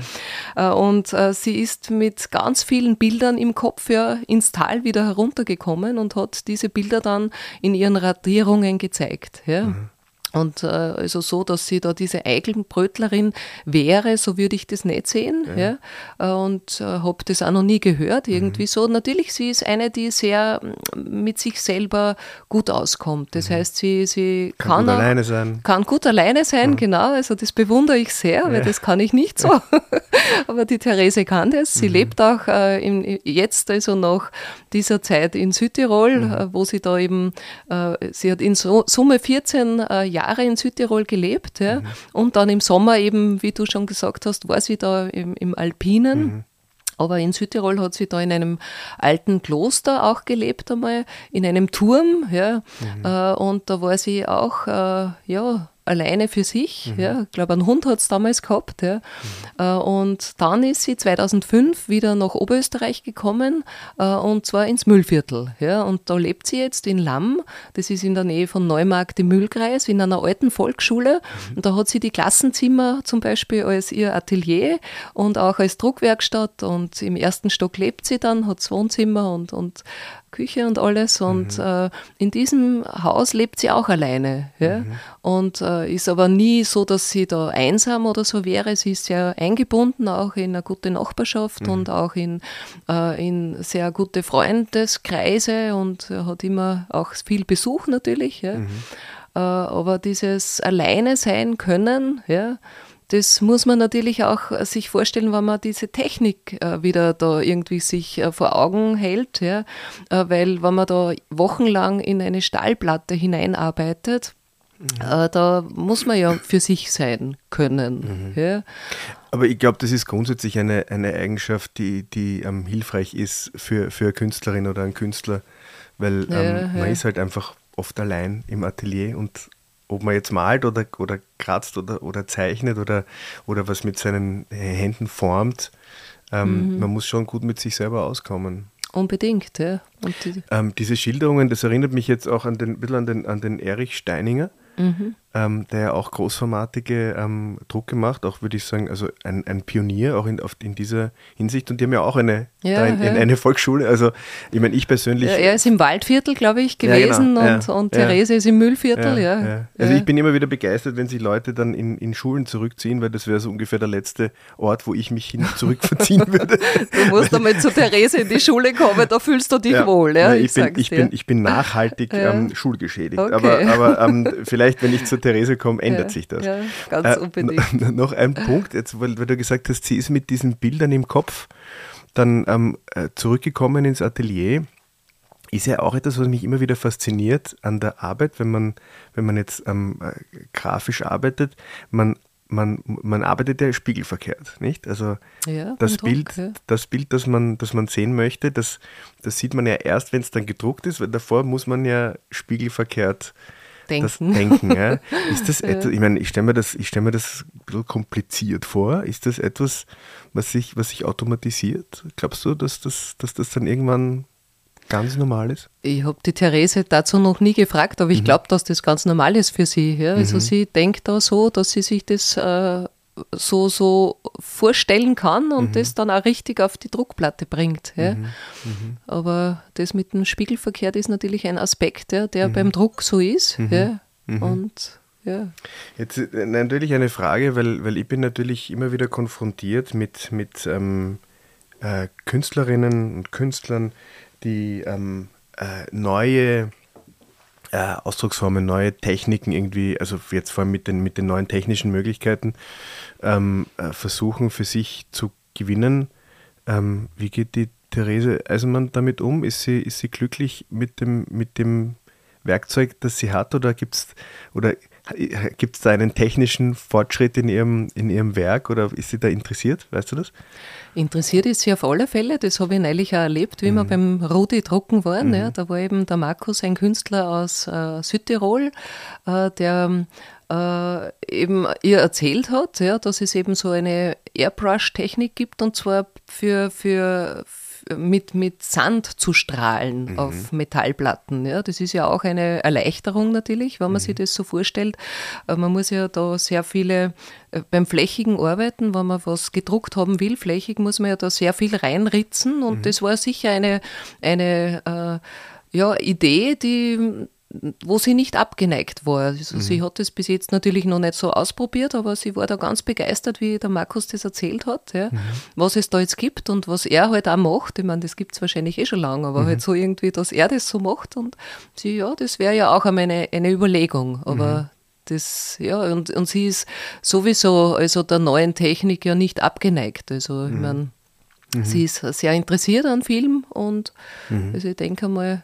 S1: ja. Äh, und äh, sie ist mit ganz vielen Bildern im Kopf ja ins Tal wieder heruntergekommen und hat diese Bilder dann in ihren Radierungen gezeigt. Ja. Mhm. Und äh, also so, dass sie da diese Eigelbrötlerin wäre, so würde ich das nicht sehen. Ja. ja. Äh, und äh, habe das auch noch nie gehört, irgendwie mhm. so. Natürlich, sie ist eine, die sehr mm, mit sich selber gut auskommt. Das mhm. heißt, sie, sie kann, kann gut auch, alleine sein. Kann gut alleine sein, mhm. genau. Also das bewundere ich sehr, weil das kann ich nicht so. Aber die Therese kann das. Sie mhm. lebt auch äh, im, jetzt also nach dieser Zeit in Südtirol, mhm. äh, wo sie da eben, äh, sie hat in so, Summe 14 Jahre Jahre in Südtirol gelebt. Ja? Mhm. Und dann im Sommer eben, wie du schon gesagt hast, war sie da im, im Alpinen. Mhm. Aber in Südtirol hat sie da in einem alten Kloster auch gelebt einmal, in einem Turm, ja. Mhm. Äh, und da war sie auch, äh, ja, alleine für sich. Mhm. Ja. Ich glaube, einen Hund hat es damals gehabt. Ja. Mhm. Und dann ist sie 2005 wieder nach Oberösterreich gekommen äh, und zwar ins Müllviertel. Ja. Und da lebt sie jetzt in Lamm. Das ist in der Nähe von Neumarkt im Müllkreis, in einer alten Volksschule. Mhm. Und da hat sie die Klassenzimmer zum Beispiel als ihr Atelier und auch als Druckwerkstatt. Und im ersten Stock lebt sie dann, hat das Wohnzimmer und, und Küche und alles. Und mhm. äh, in diesem Haus lebt sie auch alleine. Ja? Mhm. Und äh, ist aber nie so, dass sie da einsam oder so wäre. Sie ist sehr eingebunden, auch in eine gute Nachbarschaft mhm. und auch in, äh, in sehr gute Freundeskreise und hat immer auch viel Besuch natürlich. Ja? Mhm. Äh, aber dieses Alleine sein können, ja, das muss man natürlich auch äh, sich vorstellen, wenn man diese Technik äh, wieder da irgendwie sich äh, vor Augen hält, ja? weil wenn man da wochenlang in eine Stahlplatte hineinarbeitet, mhm. da muss man ja für sich sein können. Mhm. Ja?
S3: Aber ich glaube, das ist grundsätzlich eine, eine Eigenschaft, die, die ähm, hilfreich ist für, für eine Künstlerin oder einen Künstler, weil ähm, ja, man ist halt einfach oft allein im Atelier und ob man jetzt malt oder, oder kratzt oder, oder zeichnet oder, oder was mit seinen Händen formt, ähm, mhm. man muss schon gut mit sich selber auskommen.
S1: Unbedingt, ja.
S3: Die ähm, diese Schilderungen, das erinnert mich jetzt auch an den, ein bisschen an den, an den Erich Steininger, mhm. Ähm, der ja auch großformatige ähm, Druck gemacht, auch würde ich sagen, also ein, ein Pionier auch in, auf, in dieser Hinsicht und die haben ja auch eine, ja, in, ja. in, eine Volksschule, also ich meine, ich persönlich. Ja,
S1: er ist im Waldviertel, glaube ich, gewesen genau. und, und Therese ist im Müllviertel, ja.
S3: Also ich bin immer wieder begeistert, wenn sich Leute dann in, in Schulen zurückziehen, weil das wäre so ungefähr der letzte Ort, wo ich mich hin zurückverziehen würde.
S1: du musst einmal zu Therese in die Schule kommen, da fühlst du dich wohl, ja.
S3: ich, ich, bin, ich, bin, ich bin nachhaltig ähm, schulgeschädigt, okay. aber, aber ähm, vielleicht, wenn ich zu Therese komme, ändert sich das. Ja, ganz äh, unbedingt. Noch ein Punkt, jetzt, weil, weil du gesagt hast, sie ist mit diesen Bildern im Kopf dann ähm, äh, zurückgekommen ins Atelier, ist ja auch etwas, was mich immer wieder fasziniert an der Arbeit, wenn man, wenn man jetzt ähm, äh, grafisch arbeitet. Man man, man arbeitet ja spiegelverkehrt, nicht? Also
S1: ja,
S3: das,
S1: Druck,
S3: Bild,
S1: ja.
S3: das Bild, das man, das man sehen möchte, das, das sieht man ja erst, wenn es dann gedruckt ist, weil davor muss man ja spiegelverkehrt
S1: denken.
S3: Das denken ja. Ist das etwas, ich meine, ich stelle mir, das, mir das ein bisschen kompliziert vor. Ist das etwas, was sich, was sich automatisiert? Glaubst du, dass das, dass das dann irgendwann ganz normal ist?
S1: Ich habe die Therese dazu noch nie gefragt, aber ich mhm. glaube, dass das ganz normal ist für sie. Ja? Also mhm. sie denkt da so, dass sie sich das äh, so, so vorstellen kann und mhm. das dann auch richtig auf die Druckplatte bringt. Ja. Mhm. Mhm. Aber das mit dem Spiegelverkehr ist natürlich ein Aspekt, ja, der mhm. beim Druck so ist.
S3: Mhm.
S1: Ja.
S3: Mhm.
S1: Und ja.
S3: Jetzt äh, natürlich eine Frage, weil, weil ich bin natürlich immer wieder konfrontiert mit, mit ähm, äh, Künstlerinnen und Künstlern, die ähm, äh, neue äh, Ausdrucksformen, neue Techniken irgendwie, also jetzt vor allem mit den, mit den neuen technischen Möglichkeiten, ähm, äh, versuchen für sich zu gewinnen. Ähm, wie geht die Therese Eisenmann damit um? Ist sie, ist sie glücklich mit dem, mit dem Werkzeug, das sie hat, oder gibt es da einen technischen Fortschritt in ihrem, in ihrem Werk oder ist sie da interessiert? Weißt du das?
S1: Interessiert ist sie auf alle Fälle. Das habe ich neulich auch erlebt, wie mhm. wir beim Rudi drucken waren. Mhm. Ja, da war eben der Markus, ein Künstler aus äh, Südtirol, äh, der äh, eben ihr erzählt hat, ja, dass es eben so eine Airbrush-Technik gibt und zwar für, für, mit, mit Sand zu strahlen mhm. auf Metallplatten. Ja, das ist ja auch eine Erleichterung natürlich, wenn man mhm. sich das so vorstellt. Äh, man muss ja da sehr viele äh, beim flächigen Arbeiten, wenn man was gedruckt haben will, flächig muss man ja da sehr viel reinritzen und mhm. das war sicher eine, eine äh, ja, Idee, die wo sie nicht abgeneigt war. Also mhm. Sie hat das bis jetzt natürlich noch nicht so ausprobiert, aber sie war da ganz begeistert, wie der Markus das erzählt hat, ja, mhm. was es da jetzt gibt und was er halt auch macht. Ich meine, das gibt es wahrscheinlich eh schon lange, aber mhm. halt so irgendwie, dass er das so macht und sie, ja, das wäre ja auch eine, eine Überlegung, aber mhm. das, ja, und, und sie ist sowieso also der neuen Technik ja nicht abgeneigt. Also, ich mhm. meine, mhm. sie ist sehr interessiert an Film und also ich denke mal,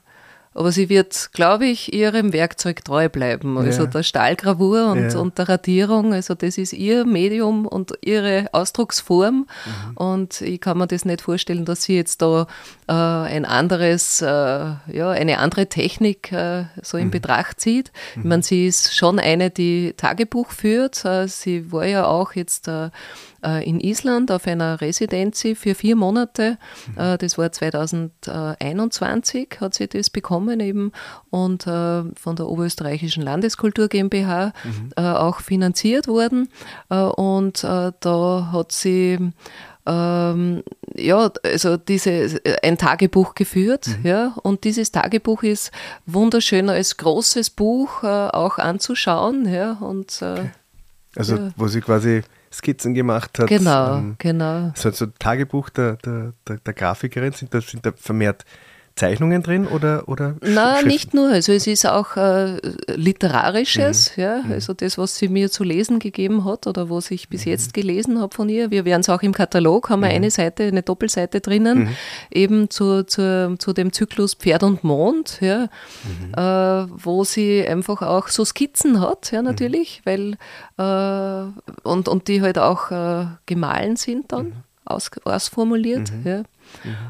S1: aber sie wird, glaube ich, ihrem Werkzeug treu bleiben. Also ja. der Stahlgravur und, ja. und der Radierung, also das ist ihr Medium und ihre Ausdrucksform. Mhm. Und ich kann mir das nicht vorstellen, dass sie jetzt da äh, ein anderes, äh, ja, eine andere Technik äh, so in mhm. Betracht zieht. Mhm. Ich meine, sie ist schon eine, die Tagebuch führt. Äh, sie war ja auch jetzt äh, äh, in Island auf einer Residenz für vier Monate. Mhm. Das war 2021, hat sie das bekommen eben und äh, von der Oberösterreichischen Landeskultur GmbH mhm. auch finanziert worden. Und da hat sie ähm, ja, also diese, ein Tagebuch geführt, mhm. ja, und dieses Tagebuch ist wunderschön als großes Buch äh, auch anzuschauen, ja, und äh, okay.
S3: also ja. wo sie quasi Skizzen gemacht hat.
S1: Genau, ähm, genau.
S3: So, so Tagebuch der, der, der, der Grafikerin, sind da, sind da vermehrt Zeichnungen drin oder, oder
S1: Nein, nicht nur. Also es ist auch äh, Literarisches, mhm. ja, mhm. also das, was sie mir zu lesen gegeben hat oder was ich bis mhm. jetzt gelesen habe von ihr. Wir werden es auch im Katalog, haben wir mhm. eine Seite, eine Doppelseite drinnen, mhm. eben zu, zu, zu dem Zyklus Pferd und Mond, ja, äh, wo sie einfach auch so Skizzen hat, ja, natürlich, weil äh, und, und die halt auch äh, gemahlen sind dann, aus, ausformuliert, ja.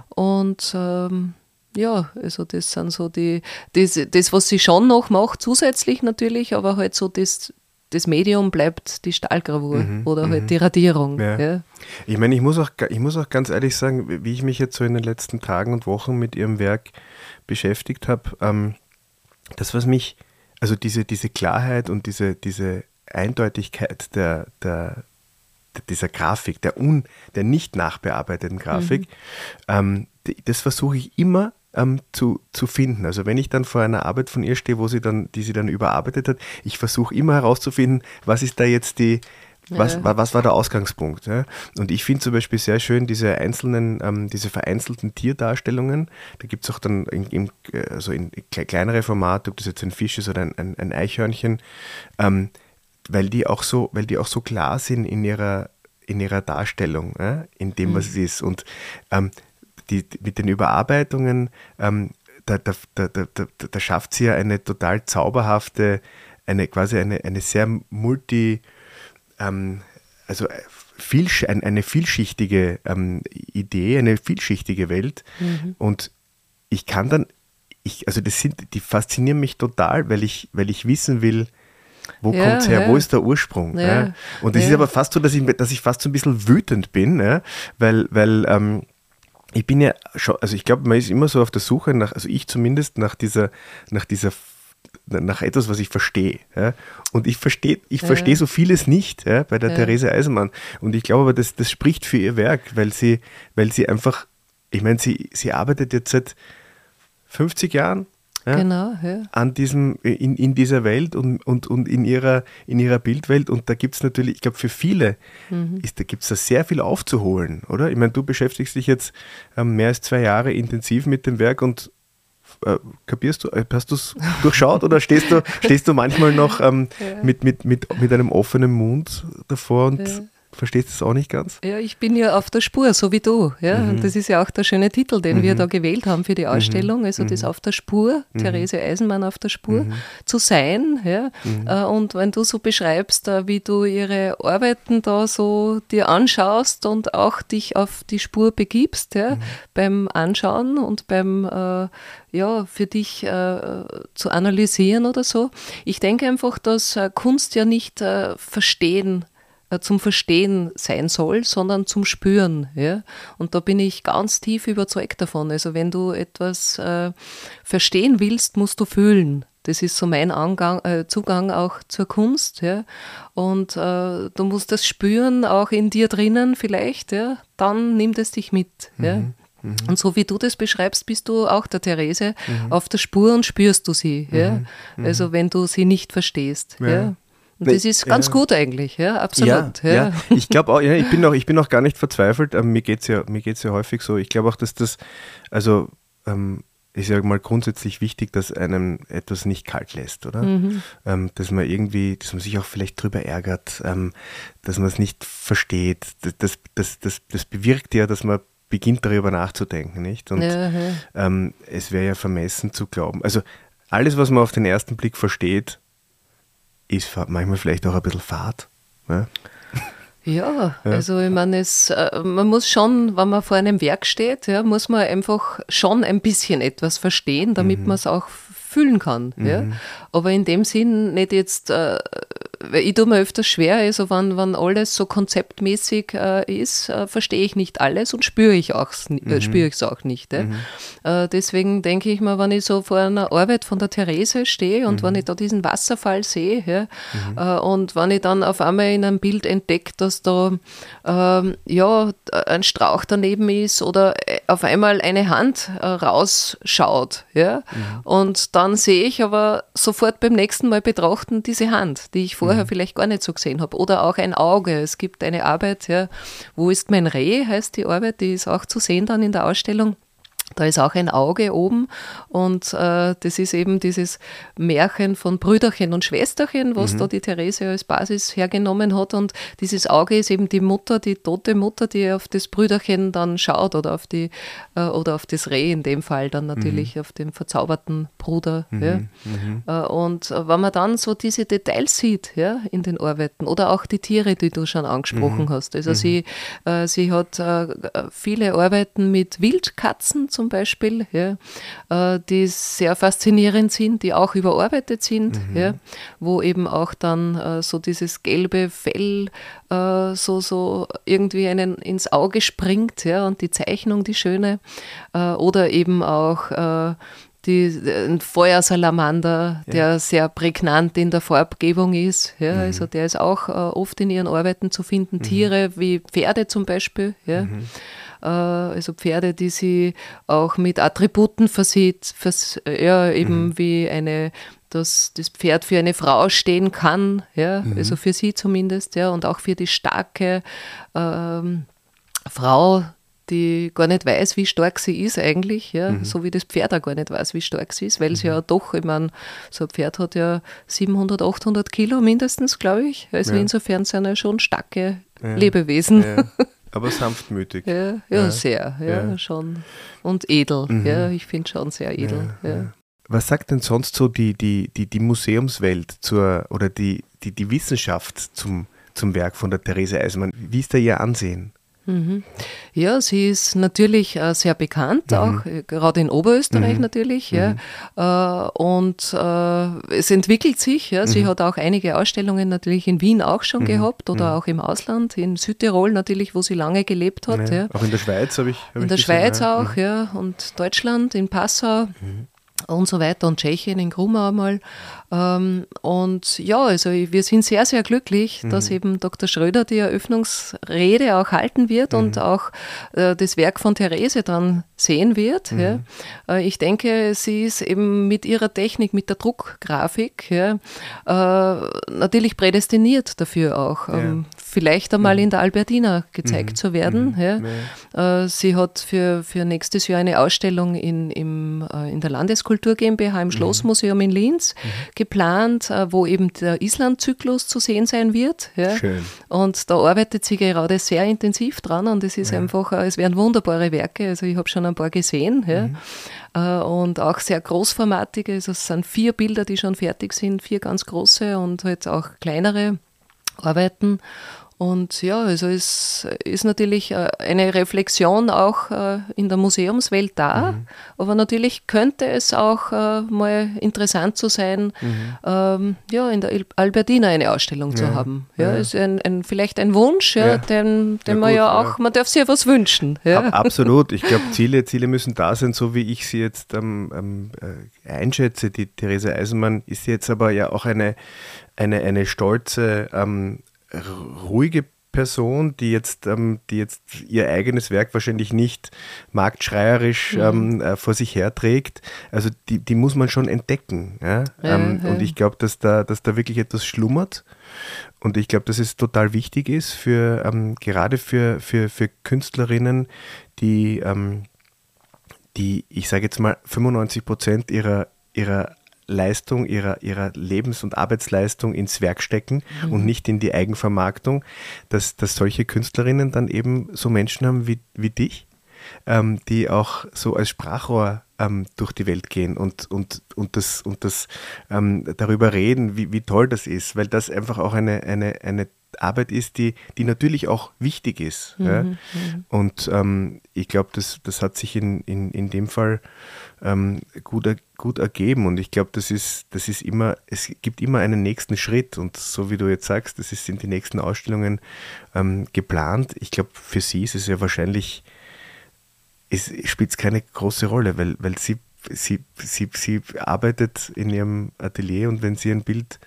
S1: Und ähm, ja, also das sind so die, das, das, was sie schon noch macht, zusätzlich natürlich, aber halt so das, das Medium bleibt die Stahlgravur mhm, oder halt mhm. die Radierung. Ja. ja.
S3: Ich meine, ich muss, auch, ich muss auch ganz ehrlich sagen, wie ich mich jetzt so in den letzten Tagen und Wochen mit ihrem Werk beschäftigt habe, ähm, das, was mich, also diese, diese Klarheit und diese, diese Eindeutigkeit der, der, dieser Grafik, der, un, der nicht nachbearbeiteten Grafik, mhm. ähm, das versuche ich immer ähm, zu, zu finden. Also wenn ich dann vor einer Arbeit von ihr stehe, wo sie dann, die sie dann überarbeitet hat, ich versuche immer herauszufinden, was ist da jetzt die, was, ja. was war der Ausgangspunkt? Ja? Und ich finde zum Beispiel sehr schön diese einzelnen, ähm, diese vereinzelten Tierdarstellungen. Da gibt es auch dann in, in, also in kleinere Formate, ob das jetzt ein Fisch ist oder ein, ein, ein Eichhörnchen, ähm, weil die auch so, weil die auch so klar sind in ihrer, in ihrer Darstellung, ja? in dem, was mhm. es ist. Und ähm, die, mit den Überarbeitungen, ähm, da, da, da, da, da schafft sie ja eine total zauberhafte, eine quasi eine, eine sehr multi, äh, ähm, also äh, viel, eine vielschichtige ähm, Idee, eine vielschichtige Welt. Mhm. Und ich kann dann, ich, also das sind, die faszinieren mich total, weil ich, weil ich wissen will, wo ja, es her? Ja. Wo ist der Ursprung? Ja. Und es ist aber fast so, dass ich, dass ich fast so ein bisschen wütend bin, weil, weil ähm, ich bin ja schon, also ich glaube, man ist immer so auf der Suche nach, also ich zumindest nach dieser, nach dieser nach etwas, was ich verstehe. Ja? Und ich verstehe ich ja. verstehe so vieles nicht ja, bei der ja. Therese Eisenmann. Und ich glaube aber, das, das spricht für ihr Werk, weil sie, weil sie einfach, ich meine, sie, sie arbeitet jetzt seit 50 Jahren ja, genau, ja. an diesem, in, in dieser Welt und, und, und in, ihrer, in ihrer Bildwelt. Und da gibt es natürlich, ich glaube, für viele mhm. ist, da gibt es da sehr viel aufzuholen, oder? Ich meine, du beschäftigst dich jetzt ähm, mehr als zwei Jahre intensiv mit dem Werk und äh, kapierst du, äh, hast du es durchschaut oder stehst du, stehst du manchmal noch ähm, ja. mit, mit, mit, mit einem offenen Mund davor und verstehst es auch nicht ganz?
S1: Ja, ich bin ja auf der Spur, so wie du. Ja? Mhm. Und das ist ja auch der schöne Titel, den mhm. wir da gewählt haben für die mhm. Ausstellung. Also das mhm. auf der Spur, mhm. Therese Eisenmann auf der Spur, mhm. zu sein. Ja? Äh, und wenn du so beschreibst, äh, wie du ihre Arbeiten da so dir anschaust und auch dich auf die Spur begibst, ja? beim Anschauen und beim äh, ja, für dich äh, zu analysieren oder so. Ich denke einfach, dass äh, Kunst ja nicht äh, verstehen zum Verstehen sein soll, sondern zum Spüren. Ja? Und da bin ich ganz tief überzeugt davon. Also wenn du etwas äh, verstehen willst, musst du fühlen. Das ist so mein Angang, äh, Zugang auch zur Kunst. Ja? Und äh, du musst das spüren, auch in dir drinnen vielleicht. Ja? Dann nimmt es dich mit. Mhm. Ja? Mhm. Und so wie du das beschreibst, bist du auch der Therese mhm. auf der Spur und spürst du sie. Ja? Mhm. Also wenn du sie nicht verstehst. Ja. ja? Und das ist ganz ja. gut eigentlich, ja, absolut.
S3: Ja, ja. ja. ich glaube auch, ich bin auch, ich bin auch gar nicht verzweifelt. Ähm, mir geht es ja, ja häufig so. Ich glaube auch, dass das, also ähm, ist ja mal grundsätzlich wichtig, dass einem etwas nicht kalt lässt, oder? Mhm. Ähm, dass man irgendwie, dass man sich auch vielleicht drüber ärgert, ähm, dass man es nicht versteht. Das, das, das, das bewirkt ja, dass man beginnt darüber nachzudenken, nicht? Und ja, ja. Ähm, es wäre ja vermessen zu glauben. Also alles, was man auf den ersten Blick versteht, ist manchmal vielleicht auch ein bisschen fad. Ne?
S1: Ja, ja, also ich meine, es, äh, man muss schon, wenn man vor einem Werk steht, ja, muss man einfach schon ein bisschen etwas verstehen, damit mhm. man es auch fühlen kann. Mhm. Ja. Aber in dem Sinn nicht jetzt äh, ich tue mir öfters schwer, also wenn, wenn alles so konzeptmäßig äh, ist, äh, verstehe ich nicht alles und spüre ich es äh, mhm. spür auch nicht. Mhm. Äh, deswegen denke ich mir, wenn ich so vor einer Arbeit von der Therese stehe und mhm. wenn ich da diesen Wasserfall sehe ja, mhm. äh, und wenn ich dann auf einmal in einem Bild entdecke, dass da ähm, ja, ein Strauch daneben ist oder äh, auf einmal eine Hand rausschaut ja, mhm. und dann sehe ich aber sofort beim nächsten Mal betrachten diese Hand, die ich vorher vorher mhm. vielleicht gar nicht so gesehen habe. Oder auch ein Auge. Es gibt eine Arbeit, ja, Wo ist mein Reh, heißt die Arbeit, die ist auch zu sehen dann in der Ausstellung. Da ist auch ein Auge oben und äh, das ist eben dieses Märchen von Brüderchen und Schwesterchen, was mhm. da die Therese als Basis hergenommen hat. Und dieses Auge ist eben die Mutter, die tote Mutter, die auf das Brüderchen dann schaut oder auf die äh, oder auf das Reh in dem Fall dann natürlich, mhm. auf den verzauberten Bruder. Mhm. Ja. Mhm. Äh, und wenn man dann so diese Details sieht ja, in den Arbeiten oder auch die Tiere, die du schon angesprochen mhm. hast. Also mhm. sie, äh, sie hat äh, viele Arbeiten mit Wildkatzen zum Beispiel, ja, äh, die sehr faszinierend sind, die auch überarbeitet sind, mhm. ja, wo eben auch dann äh, so dieses gelbe Fell äh, so, so irgendwie einen ins Auge springt ja, und die Zeichnung, die schöne. Oder eben auch die, ein Feuersalamander, ja. der sehr prägnant in der Farbgebung ist. Ja, mhm. Also der ist auch äh, oft in ihren Arbeiten zu finden. Mhm. Tiere wie Pferde zum Beispiel. Ja. Mhm. Äh, also Pferde, die sie auch mit Attributen versieht, vers ja, eben mhm. wie eine dass das Pferd für eine Frau stehen kann, ja, mhm. also für sie zumindest, ja, und auch für die starke ähm, Frau, die gar nicht weiß, wie stark sie ist eigentlich, ja, mhm. so wie das Pferd auch gar nicht weiß, wie stark sie ist, weil mhm. sie ja doch, ich meine, so ein Pferd hat ja 700, 800 Kilo mindestens, glaube ich, also ja. insofern sind ja schon starke ja. Lebewesen. Ja.
S3: Aber sanftmütig.
S1: Ja, ja, sehr, ja, ja, schon. Und edel, mhm. ja, ich finde schon sehr edel. Ja,
S3: Was sagt denn sonst so die, die, die, die Museumswelt zur, oder die, die, die Wissenschaft zum zum Werk von der Therese Eisenmann. Wie ist da Ihr Ansehen?
S1: Mhm. Ja, sie ist natürlich äh, sehr bekannt, mhm. auch äh, gerade in Oberösterreich mhm. natürlich. Ja. Mhm. Äh, und äh, es entwickelt sich. Ja. Sie mhm. hat auch einige Ausstellungen natürlich in Wien auch schon gehabt oder auch im Ausland, in Südtirol natürlich, wo sie lange gelebt hat. Ja.
S3: Auch in der Schweiz habe ich.
S1: Hab in ich der gesehen, Schweiz auch, ja. Und Deutschland, in Passau und so weiter und Tschechien in Grumau einmal. Ähm, und ja, also wir sind sehr, sehr glücklich, mhm. dass eben Dr. Schröder die Eröffnungsrede auch halten wird mhm. und auch äh, das Werk von Therese dann sehen wird. Mhm. Ja. Äh, ich denke, sie ist eben mit ihrer Technik, mit der Druckgrafik ja, äh, natürlich prädestiniert dafür auch. Ja. Vielleicht einmal mhm. in der Albertina gezeigt mhm. zu werden. Mhm. Ja. Äh, sie hat für, für nächstes Jahr eine Ausstellung in, im, äh, in der Landeskultur GmbH im Schlossmuseum in Linz geplant, äh, wo eben der Island-Zyklus zu sehen sein wird. Ja. Schön. Und da arbeitet sie gerade sehr intensiv dran und es ist ja. einfach, äh, es werden wunderbare Werke. Also ich habe schon ein paar gesehen. Ja. Und auch sehr großformatige. Also es sind vier Bilder, die schon fertig sind, vier ganz große und halt auch kleinere Arbeiten. Und ja, also es ist natürlich äh, eine Reflexion auch äh, in der Museumswelt da, mhm. aber natürlich könnte es auch äh, mal interessant zu sein, mhm. ähm, ja, in der Albertina eine Ausstellung ja. zu haben. Ja, ja. ist ein, ein, vielleicht ein Wunsch, ja, ja. den, den man gut, ja auch, man darf sich ja was wünschen. Ja.
S3: absolut. Ich glaube, Ziele, Ziele müssen da sein, so wie ich sie jetzt ähm, ähm, einschätze. Die Therese Eisenmann ist jetzt aber ja auch eine, eine, eine stolze ähm, ruhige Person, die jetzt, ähm, die jetzt ihr eigenes Werk wahrscheinlich nicht marktschreierisch mhm. ähm, äh, vor sich herträgt. Also die, die muss man schon entdecken. Ja? ja, ähm, ja. Und ich glaube, dass da, dass da wirklich etwas schlummert. Und ich glaube, dass es total wichtig ist, für, ähm, gerade für, für, für Künstlerinnen, die, ähm, die, ich sage jetzt mal, 95 Prozent ihrer, ihrer Leistung, ihrer, ihrer Lebens- und Arbeitsleistung ins Werk stecken mhm. und nicht in die Eigenvermarktung, dass, dass solche Künstlerinnen dann eben so Menschen haben wie, wie dich, ähm, die auch so als Sprachrohr ähm, durch die Welt gehen und, und, und das, und das ähm, darüber reden, wie, wie toll das ist, weil das einfach auch eine, eine, eine Arbeit ist, die, die natürlich auch wichtig ist. Mhm, ja? Mhm. Und ähm, ich glaube, das, das hat sich in, in, in dem Fall ähm, gut, gut ergeben. Und ich glaube, das ist, das ist immer, es gibt immer einen nächsten Schritt. Und so wie du jetzt sagst, das ist, sind die nächsten Ausstellungen ähm, geplant. Ich glaube, für sie ist es ja wahrscheinlich, es spielt keine große Rolle, weil, weil sie, sie, sie, sie arbeitet in ihrem Atelier und wenn sie ein Bild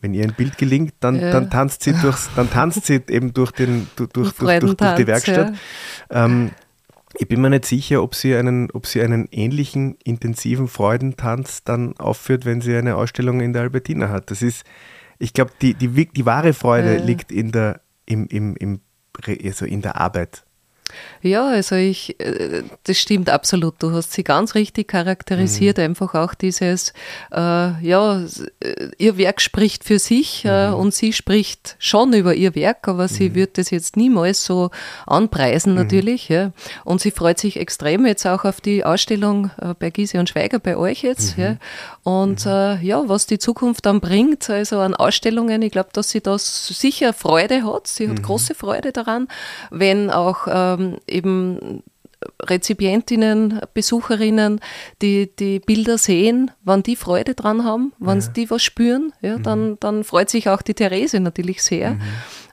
S3: wenn ihr ein Bild gelingt, dann, ja. dann tanzt sie durchs, dann tanzt sie eben durch den durch, durch, durch, durch die Werkstatt. Ja. Ähm, ich bin mir nicht sicher, ob sie einen, ob sie einen ähnlichen intensiven Freudentanz dann aufführt, wenn sie eine Ausstellung in der Albertina hat. Das ist, ich glaube, die, die, die wahre Freude ja. liegt in der, im, im, im, also in der Arbeit.
S1: Ja, also ich, äh, das stimmt absolut. Du hast sie ganz richtig charakterisiert. Mhm. Einfach auch dieses, äh, ja, äh, ihr Werk spricht für sich äh, mhm. und sie spricht schon über ihr Werk, aber sie mhm. wird das jetzt niemals so anpreisen mhm. natürlich. Ja. Und sie freut sich extrem jetzt auch auf die Ausstellung äh, bei Giese und Schweiger bei euch jetzt. Mhm. Ja. Und mhm. äh, ja, was die Zukunft dann bringt, also an Ausstellungen, ich glaube, dass sie da sicher Freude hat. Sie hat große Freude daran, wenn auch ähm, ähm, eben Rezipientinnen, Besucherinnen, die die Bilder sehen, wann die Freude dran haben, wann ja. die was spüren, ja, mhm. dann, dann freut sich auch die Therese natürlich sehr. Mhm.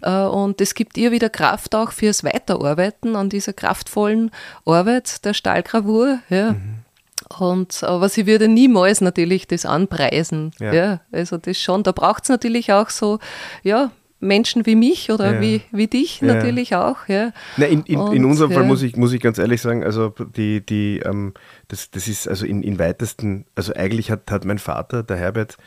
S1: Äh, und es gibt ihr wieder Kraft auch fürs Weiterarbeiten an dieser kraftvollen Arbeit der Stahlgravur. Ja. Mhm. Und, aber sie würde niemals natürlich das anpreisen. Ja. ja also das schon, da braucht es natürlich auch so, ja, Menschen wie mich oder ja. wie, wie dich ja. natürlich auch. Ja.
S3: Na, in, in, Und, in unserem Fall muss ich, muss ich ganz ehrlich sagen, also die, die, ähm, das, das ist also in, in weitesten, also eigentlich hat, hat mein Vater, der Herbert,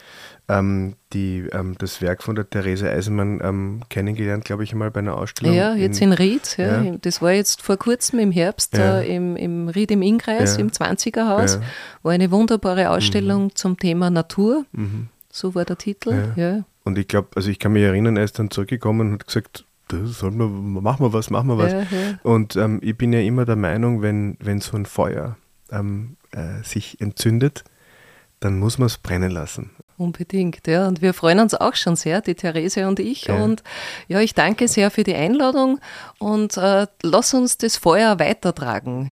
S3: ähm, die, ähm, das Werk von der Therese Eisenmann ähm, kennengelernt, glaube ich, einmal bei einer Ausstellung.
S1: Ja, jetzt in, in Ried. Ja. ja. Das war jetzt vor kurzem im Herbst ja. äh, im, im Ried im Inkreis, im 20er Haus, war eine wunderbare Ausstellung mhm. zum Thema Natur. Mhm. So war der Titel. Ja.
S3: Und ich glaube, also ich kann mich erinnern, er ist dann zurückgekommen und hat gesagt, soll man, machen wir was, machen wir was. Ja, ja. Und ähm, ich bin ja immer der Meinung, wenn, wenn so ein Feuer ähm, äh, sich entzündet, dann muss man es brennen lassen.
S1: Unbedingt, ja. Und wir freuen uns auch schon sehr, die Therese und ich. Ja. Und ja, ich danke sehr für die Einladung und äh, lass uns das Feuer weitertragen.